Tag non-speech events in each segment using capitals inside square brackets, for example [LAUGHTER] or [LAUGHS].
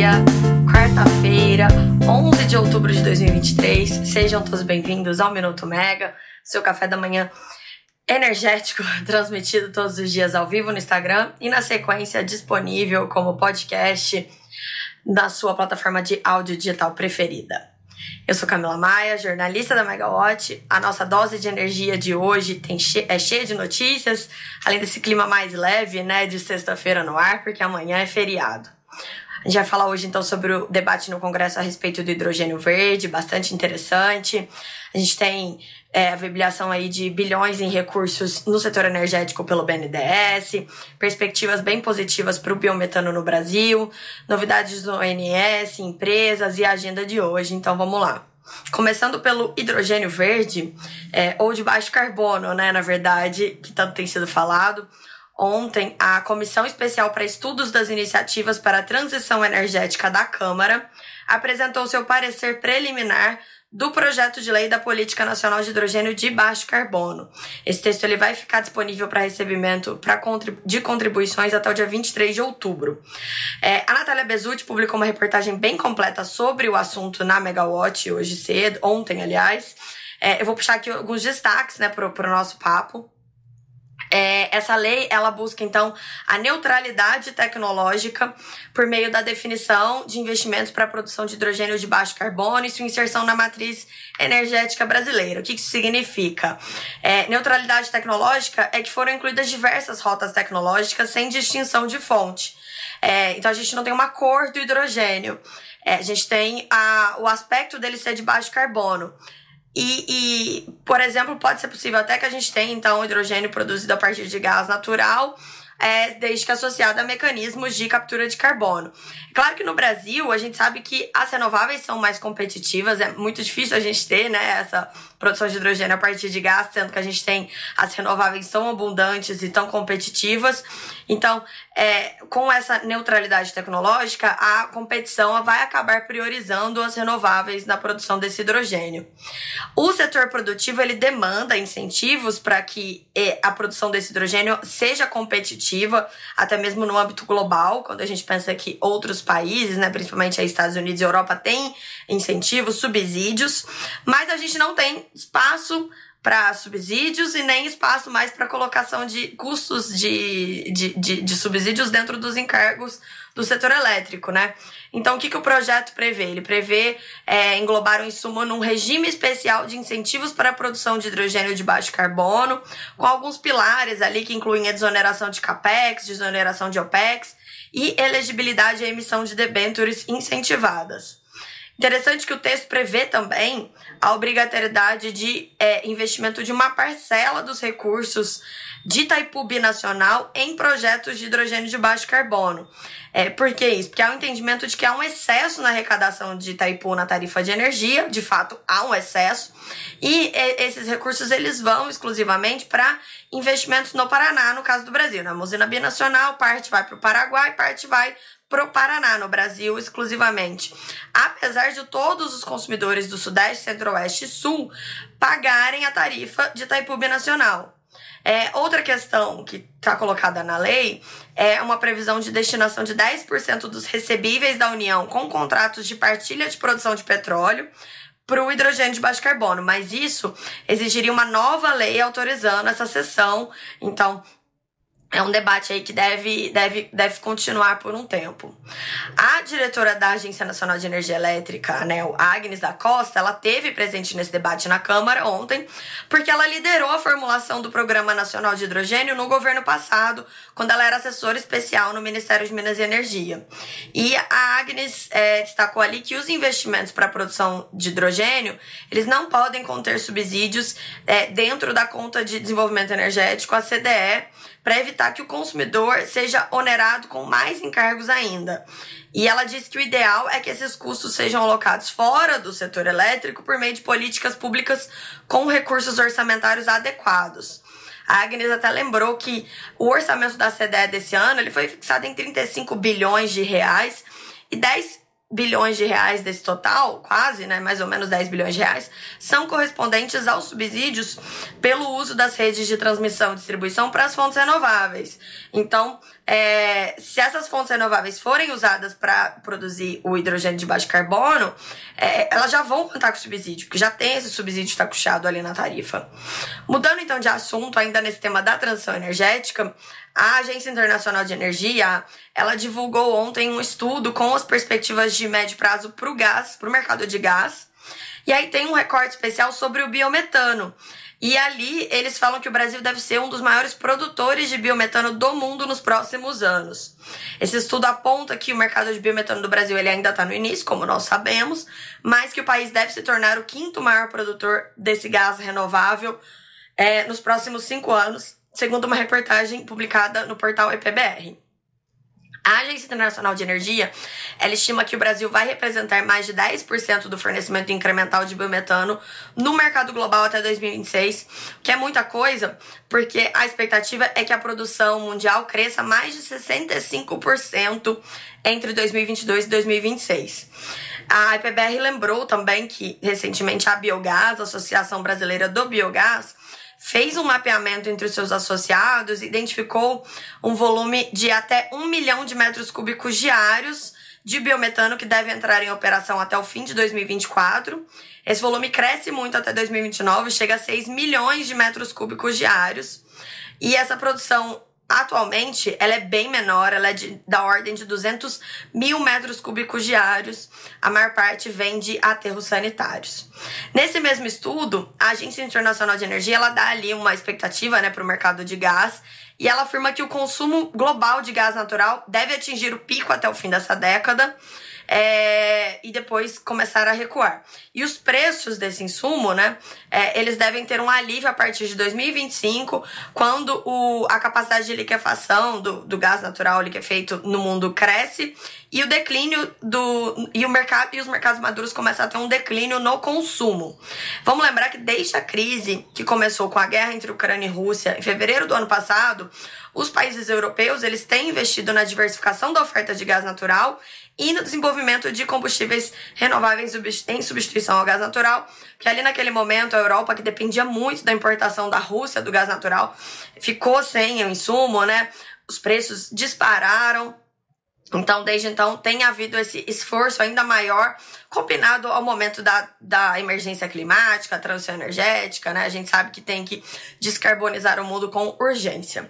dia, quarta-feira, 11 de outubro de 2023. Sejam todos bem-vindos ao Minuto Mega, seu café da manhã energético, [LAUGHS] transmitido todos os dias ao vivo no Instagram e na sequência disponível como podcast na sua plataforma de áudio digital preferida. Eu sou Camila Maia, jornalista da Megawatt. A nossa dose de energia de hoje tem che é cheia de notícias, além desse clima mais leve, né, de sexta-feira no ar, porque amanhã é feriado. A gente vai falar hoje então sobre o debate no Congresso a respeito do hidrogênio verde, bastante interessante. A gente tem é, a viabilização aí de bilhões em recursos no setor energético pelo BNDES, perspectivas bem positivas para o biometano no Brasil, novidades do ONS, empresas e a agenda de hoje. Então vamos lá. Começando pelo hidrogênio verde, é, ou de baixo carbono, né, na verdade, que tanto tem sido falado. Ontem, a Comissão Especial para Estudos das Iniciativas para a Transição Energética da Câmara apresentou seu parecer preliminar do projeto de lei da Política Nacional de Hidrogênio de Baixo Carbono. Esse texto ele vai ficar disponível para recebimento pra de contribuições até o dia 23 de outubro. É, a Natália Bezutti publicou uma reportagem bem completa sobre o assunto na Megawatt hoje cedo, ontem, aliás. É, eu vou puxar aqui alguns destaques né, para o nosso papo. É, essa lei ela busca então a neutralidade tecnológica por meio da definição de investimentos para a produção de hidrogênio de baixo carbono e sua inserção na matriz energética brasileira. O que isso significa? É, neutralidade tecnológica é que foram incluídas diversas rotas tecnológicas sem distinção de fonte. É, então a gente não tem uma cor do hidrogênio. É, a gente tem a, o aspecto dele ser de baixo carbono. E, e, por exemplo, pode ser possível até que a gente tenha, então, hidrogênio produzido a partir de gás natural, é, desde que associado a mecanismos de captura de carbono. Claro que no Brasil, a gente sabe que as renováveis são mais competitivas, é muito difícil a gente ter né, essa produção de hidrogênio a partir de gás, sendo que a gente tem as renováveis tão abundantes e tão competitivas. Então, é, com essa neutralidade tecnológica, a competição vai acabar priorizando as renováveis na produção desse hidrogênio. O setor produtivo ele demanda incentivos para que é, a produção desse hidrogênio seja competitiva, até mesmo no âmbito global, quando a gente pensa que outros países, né, principalmente Estados Unidos e Europa, têm incentivos, subsídios, mas a gente não tem espaço para subsídios e nem espaço mais para colocação de custos de, de, de, de, subsídios dentro dos encargos do setor elétrico, né? Então, o que, que o projeto prevê? Ele prevê é, englobar o insumo num regime especial de incentivos para a produção de hidrogênio de baixo carbono, com alguns pilares ali que incluem a desoneração de CAPEX, desoneração de OPEX e elegibilidade à emissão de debêntures incentivadas. Interessante que o texto prevê também a obrigatoriedade de é, investimento de uma parcela dos recursos de Itaipu Binacional em projetos de hidrogênio de baixo carbono. É, por que isso? Porque há o um entendimento de que há um excesso na arrecadação de Itaipu na tarifa de energia, de fato há um excesso, e esses recursos eles vão exclusivamente para investimentos no Paraná, no caso do Brasil. Na usina binacional, parte vai para o Paraguai, parte vai para o Paraná, no Brasil exclusivamente. Apesar de todos os consumidores do Sudeste, Centro-Oeste e Sul pagarem a tarifa de Itaipu Nacional. É, outra questão que está colocada na lei é uma previsão de destinação de 10% dos recebíveis da União com contratos de partilha de produção de petróleo para o hidrogênio de baixo carbono, mas isso exigiria uma nova lei autorizando essa cessão. Então, é um debate aí que deve, deve, deve continuar por um tempo. A diretora da Agência Nacional de Energia Elétrica, né, Agnes da Costa, ela teve presente nesse debate na Câmara ontem, porque ela liderou a formulação do Programa Nacional de Hidrogênio no governo passado, quando ela era assessora especial no Ministério de Minas e Energia. E a Agnes é, destacou ali que os investimentos para a produção de hidrogênio, eles não podem conter subsídios é, dentro da conta de desenvolvimento energético, a CDE, para evitar que o consumidor seja onerado com mais encargos ainda. E ela disse que o ideal é que esses custos sejam alocados fora do setor elétrico por meio de políticas públicas com recursos orçamentários adequados. A Agnes até lembrou que o orçamento da CDE desse ano ele foi fixado em 35 bilhões de reais e 10 bilhões de reais desse total, quase, né, mais ou menos 10 bilhões de reais, são correspondentes aos subsídios pelo uso das redes de transmissão e distribuição para as fontes renováveis. Então, é, se essas fontes renováveis forem usadas para produzir o hidrogênio de baixo carbono, é, elas já vão contar com subsídio, porque já tem esse subsídio taxado ali na tarifa. Mudando então de assunto, ainda nesse tema da transição energética, a Agência Internacional de Energia, ela divulgou ontem um estudo com as perspectivas de médio prazo para o gás, para o mercado de gás. E aí tem um recorte especial sobre o biometano. E ali eles falam que o Brasil deve ser um dos maiores produtores de biometano do mundo nos próximos anos. Esse estudo aponta que o mercado de biometano do Brasil ele ainda está no início, como nós sabemos, mas que o país deve se tornar o quinto maior produtor desse gás renovável é, nos próximos cinco anos, segundo uma reportagem publicada no portal EPBR. A Agência Internacional de Energia, ela estima que o Brasil vai representar mais de 10% do fornecimento incremental de biometano no mercado global até 2026, que é muita coisa, porque a expectativa é que a produção mundial cresça mais de 65% entre 2022 e 2026. A IPBR lembrou também que recentemente a Biogás, a Associação Brasileira do Biogás, fez um mapeamento entre os seus associados, identificou um volume de até um milhão de metros cúbicos diários de biometano que deve entrar em operação até o fim de 2024. Esse volume cresce muito até 2029, chega a 6 milhões de metros cúbicos diários. E essa produção Atualmente, ela é bem menor, ela é de, da ordem de 200 mil metros cúbicos diários. A maior parte vem de aterros sanitários. Nesse mesmo estudo, a Agência Internacional de Energia ela dá ali uma expectativa né, para o mercado de gás e ela afirma que o consumo global de gás natural deve atingir o pico até o fim dessa década é, e depois começar a recuar. E os preços desse insumo, né, é, eles devem ter um alívio a partir de 2025, quando o, a capacidade de liquefação do, do gás natural liquefeito no mundo cresce e o declínio do e o mercado e os mercados maduros começam a ter um declínio no consumo. Vamos lembrar que desde a crise que começou com a guerra entre Ucrânia e Rússia em fevereiro do ano passado, os países europeus eles têm investido na diversificação da oferta de gás natural e no desenvolvimento de combustíveis renováveis em substituição ao gás natural, que ali naquele momento a Europa, que dependia muito da importação da Rússia do gás natural, ficou sem o insumo, né? Os preços dispararam. Então, desde então, tem havido esse esforço ainda maior, combinado ao momento da, da emergência climática, transição energética, né? A gente sabe que tem que descarbonizar o mundo com urgência.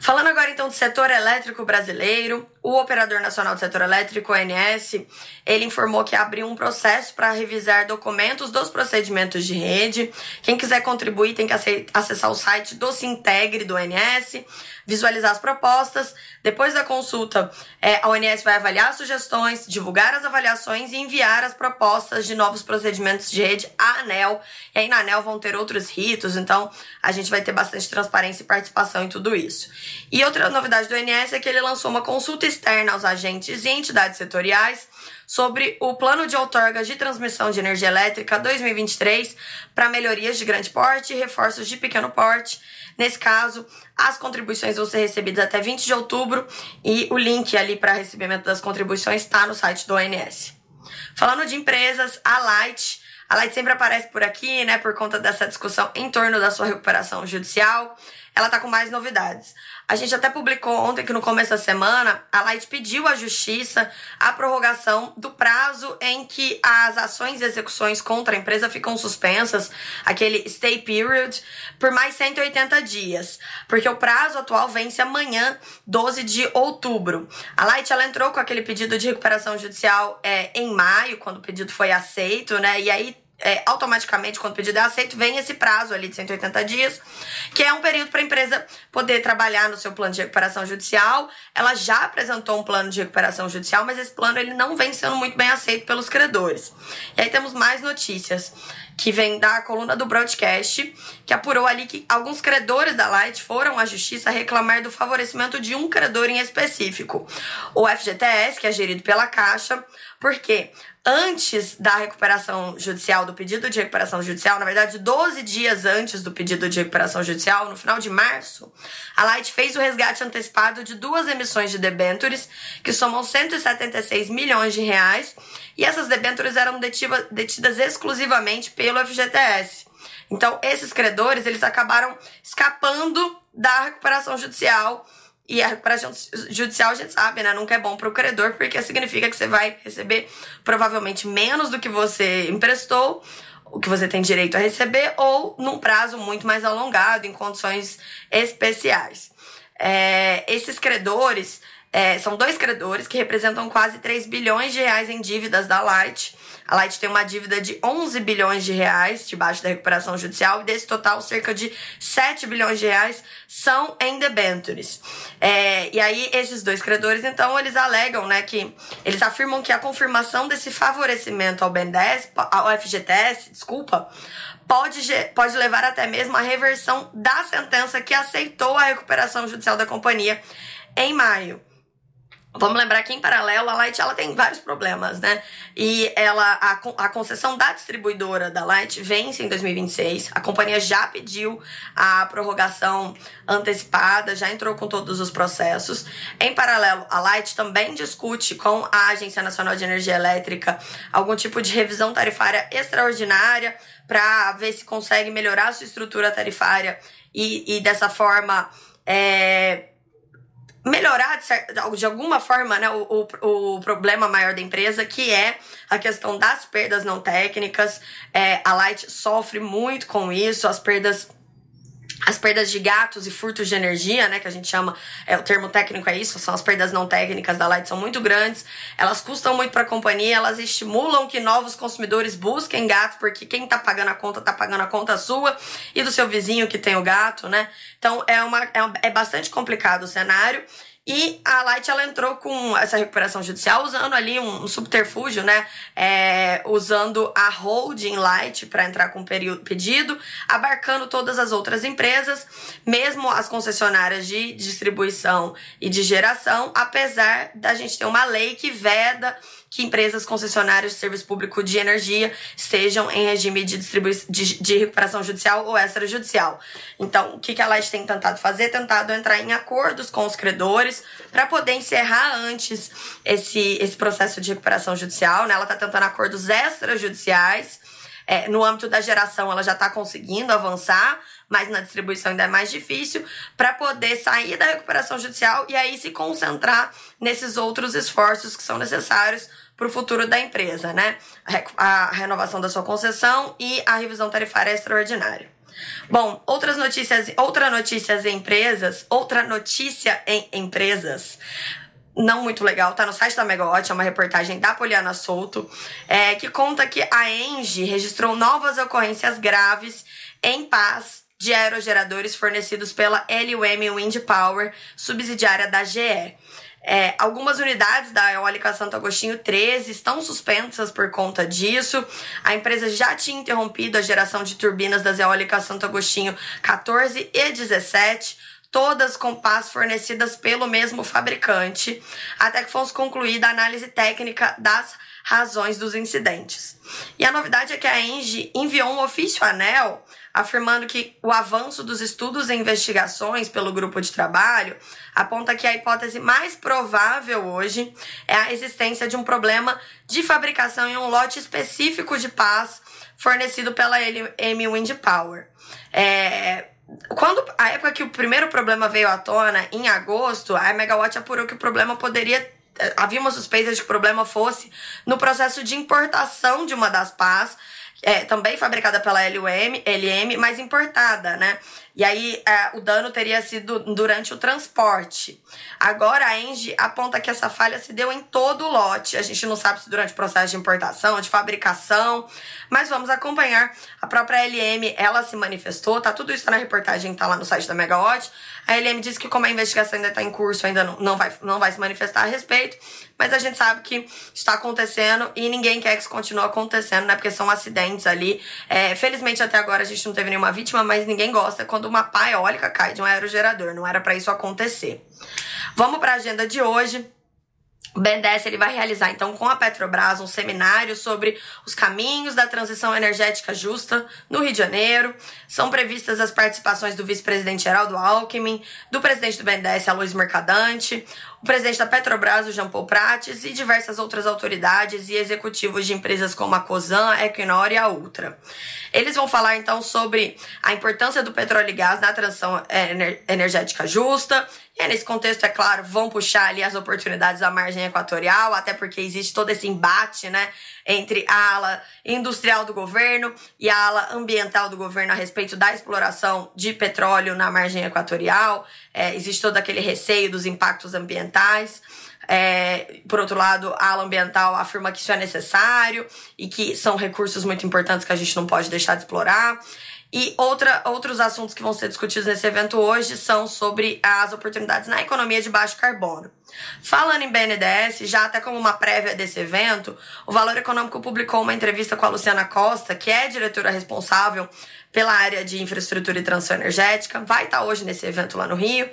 Falando agora então do setor elétrico brasileiro, o Operador Nacional do Setor Elétrico, ONS, ele informou que abriu um processo para revisar documentos dos procedimentos de rede. Quem quiser contribuir tem que acessar o site do Sintegre do ONS, visualizar as propostas. Depois da consulta, é, a ONS vai avaliar sugestões, divulgar as avaliações e enviar as propostas de novos procedimentos de rede à ANEL. E aí na ANEL vão ter outros ritos, então a gente vai ter bastante transparência e participação em tudo isso. E outra novidade do ONS é que ele lançou uma consulta externa aos agentes e entidades setoriais sobre o plano de outorga de transmissão de energia elétrica 2023 para melhorias de grande porte e reforços de pequeno porte. Nesse caso, as contribuições vão ser recebidas até 20 de outubro e o link ali para recebimento das contribuições está no site do ONS. Falando de empresas, a Light a Light sempre aparece por aqui, né, por conta dessa discussão em torno da sua recuperação judicial. Ela tá com mais novidades. A gente até publicou ontem que no começo da semana a Light pediu à justiça a prorrogação do prazo em que as ações e execuções contra a empresa ficam suspensas, aquele stay period, por mais 180 dias, porque o prazo atual vence amanhã, 12 de outubro. A Light ela entrou com aquele pedido de recuperação judicial é, em maio, quando o pedido foi aceito, né? E aí é, automaticamente, quando o pedido é aceito, vem esse prazo ali de 180 dias, que é um período para a empresa poder trabalhar no seu plano de recuperação judicial. Ela já apresentou um plano de recuperação judicial, mas esse plano ele não vem sendo muito bem aceito pelos credores. E aí temos mais notícias que vem da coluna do broadcast, que apurou ali que alguns credores da Light foram à justiça reclamar do favorecimento de um credor em específico, o FGTS, que é gerido pela Caixa, porque antes da recuperação judicial, do pedido de recuperação judicial, na verdade, 12 dias antes do pedido de recuperação judicial, no final de março, a Light fez o resgate antecipado de duas emissões de debêntures, que somam 176 milhões de reais, e essas debêntures eram detiva, detidas exclusivamente pelo FGTS. Então, esses credores, eles acabaram escapando da recuperação judicial E a recuperação judicial a gente sabe, né? Nunca é bom para o credor, porque significa que você vai receber provavelmente menos do que você emprestou, o que você tem direito a receber, ou num prazo muito mais alongado, em condições especiais. É, esses credores é, são dois credores que representam quase 3 bilhões de reais em dívidas da Light. A Light tem uma dívida de 11 bilhões de reais debaixo da recuperação judicial e desse total cerca de 7 bilhões de reais são em debentures. É, e aí esses dois credores, então, eles alegam, né, que eles afirmam que a confirmação desse favorecimento ao BNDES, ao FGTS, desculpa, pode, pode levar até mesmo à reversão da sentença que aceitou a recuperação judicial da companhia em maio. Vamos lembrar que em paralelo a Light ela tem vários problemas, né? E ela a, a concessão da distribuidora da Light vence em 2026. A companhia já pediu a prorrogação antecipada, já entrou com todos os processos. Em paralelo, a Light também discute com a Agência Nacional de Energia Elétrica algum tipo de revisão tarifária extraordinária para ver se consegue melhorar a sua estrutura tarifária e, e dessa forma é, melhorar de, de alguma forma né, o, o, o, problema maior da empresa, que é a questão das perdas não técnicas. É, a Light sofre muito com isso, as perdas as perdas de gatos e furtos de energia, né, que a gente chama, é, o termo técnico é isso, são as perdas não técnicas da Light, são muito grandes, elas custam muito para a companhia, elas estimulam que novos consumidores busquem gatos, porque quem tá pagando a conta, tá pagando a conta sua e do seu vizinho que tem o gato, né? Então é, uma, é, é bastante complicado o cenário. E a Light ela entrou com essa recuperação judicial usando ali um, subterfúgio, né? É, usando a holding Light para entrar com o pedido, abarcando todas as outras empresas, mesmo as concessionárias de distribuição e de geração, apesar da gente ter uma lei que veda que empresas concessionárias de serviço público de energia estejam em regime de, de, de recuperação judicial ou extrajudicial. Então, o que, que a Light tem tentado fazer? Tentado entrar em acordos com os credores para poder encerrar antes esse, esse processo de recuperação judicial. Né? Ela está tentando acordos extrajudiciais. É, no âmbito da geração, ela já está conseguindo avançar, mas na distribuição ainda é mais difícil, para poder sair da recuperação judicial e aí se concentrar nesses outros esforços que são necessários para o futuro da empresa, né? A renovação da sua concessão e a revisão tarifária extraordinária. Bom, outras notícias, outra notícias em empresas, outra notícia em empresas não muito legal, tá no site da Megawatt, é uma reportagem da Poliana Souto, é, que conta que a Engie registrou novas ocorrências graves em paz de aerogeradores fornecidos pela LUM Wind Power, subsidiária da GE. É, algumas unidades da Eólica Santo Agostinho 13 estão suspensas por conta disso. A empresa já tinha interrompido a geração de turbinas das Eólicas Santo Agostinho 14 e 17, todas com pás fornecidas pelo mesmo fabricante, até que fosse concluída a análise técnica das razões dos incidentes. E a novidade é que a Engie enviou um ofício à ANEL afirmando que o avanço dos estudos e investigações pelo grupo de trabalho aponta que a hipótese mais provável hoje é a existência de um problema de fabricação em um lote específico de paz fornecido pela M Wind Power. É, quando a época que o primeiro problema veio à tona, em agosto, a Megawatt apurou que o problema poderia havia uma suspeita de que o problema fosse no processo de importação de uma das pás é, também fabricada pela LUM, LM, mas importada, né? E aí é, o dano teria sido durante o transporte. Agora a Engie aponta que essa falha se deu em todo o lote. A gente não sabe se durante o processo de importação, de fabricação, mas vamos acompanhar. A própria LM, ela se manifestou, tá tudo isso tá na reportagem, tá lá no site da Megawatt. A LM disse que como a investigação ainda está em curso, ainda não, não, vai, não vai se manifestar a respeito, mas a gente sabe que está acontecendo e ninguém quer que isso continue acontecendo, né? Porque são acidentes ali. É, felizmente até agora a gente não teve nenhuma vítima, mas ninguém gosta quando uma pá eólica cai de um aerogerador. Não era para isso acontecer. Vamos para a agenda de hoje. O BNDES ele vai realizar então com a Petrobras um seminário sobre os caminhos da transição energética justa no Rio de Janeiro. São previstas as participações do vice-presidente Geraldo Alckmin, do presidente do BNDES, Aloysio Mercadante, o presidente da Petrobras, o Jean Paul Prates, e diversas outras autoridades e executivos de empresas como a Cosan, a Equinor e a Ultra. Eles vão falar então sobre a importância do petróleo e gás na transição energética justa e aí, nesse contexto, é claro, vão puxar ali as oportunidades da margem equatorial, até porque existe todo esse embate, né, entre a ala industrial do governo e a ala ambiental do governo a respeito da exploração de petróleo na margem equatorial. É, existe todo aquele receio dos impactos ambientais. É, por outro lado, a ala ambiental afirma que isso é necessário e que são recursos muito importantes que a gente não pode deixar de explorar. E outra, outros assuntos que vão ser discutidos nesse evento hoje são sobre as oportunidades na economia de baixo carbono. Falando em BNDES, já até como uma prévia desse evento, o Valor Econômico publicou uma entrevista com a Luciana Costa, que é diretora responsável pela área de infraestrutura e transição energética, vai estar hoje nesse evento lá no Rio,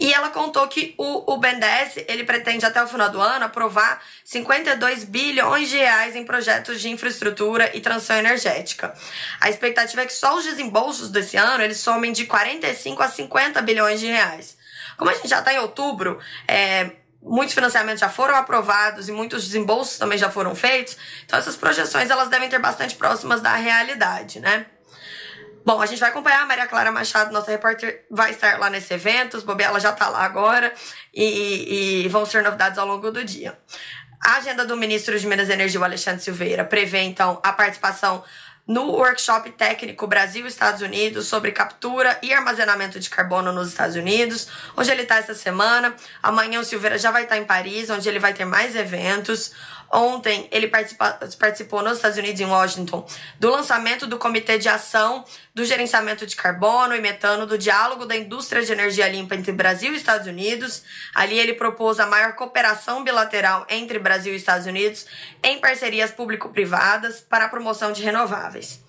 e ela contou que o, o BNDES, ele pretende até o final do ano aprovar 52 bilhões de reais em projetos de infraestrutura e transição energética. A expectativa é que só os desembolsos desse ano, eles somem de 45 a 50 bilhões de reais. Como a gente já está em outubro, é, muitos financiamentos já foram aprovados e muitos desembolsos também já foram feitos, então essas projeções elas devem ter bastante próximas da realidade, né? Bom, a gente vai acompanhar a Maria Clara Machado, nossa repórter, vai estar lá nesse evento, os Bobela já tá lá agora e, e vão ser novidades ao longo do dia. A agenda do ministro de Minas e Energia, o Alexandre Silveira, prevê então a participação no workshop técnico Brasil-Estados Unidos sobre captura e armazenamento de carbono nos Estados Unidos, onde ele está essa semana. Amanhã o Silveira já vai estar em Paris, onde ele vai ter mais eventos. Ontem ele participou nos Estados Unidos, em Washington, do lançamento do Comitê de Ação do Gerenciamento de Carbono e Metano do Diálogo da Indústria de Energia Limpa entre Brasil e Estados Unidos. Ali ele propôs a maior cooperação bilateral entre Brasil e Estados Unidos em parcerias público-privadas para a promoção de renováveis.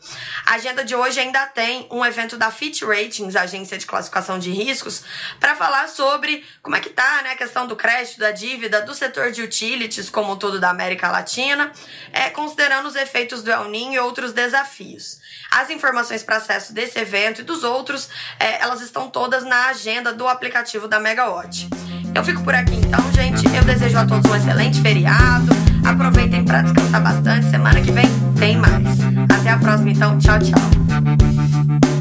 A agenda de hoje ainda tem um evento da Fitch Ratings, agência de classificação de riscos, para falar sobre como é que tá né, a questão do crédito, da dívida, do setor de utilities como todo da América Latina, é, considerando os efeitos do El Niño e outros desafios. As informações para acesso desse evento e dos outros, é, elas estão todas na agenda do aplicativo da Megawatt. Eu fico por aqui então, gente. Eu desejo a todos um excelente feriado. Aproveitem para descansar bastante. Semana que vem tem mais. Até a próxima, então. Tchau, tchau.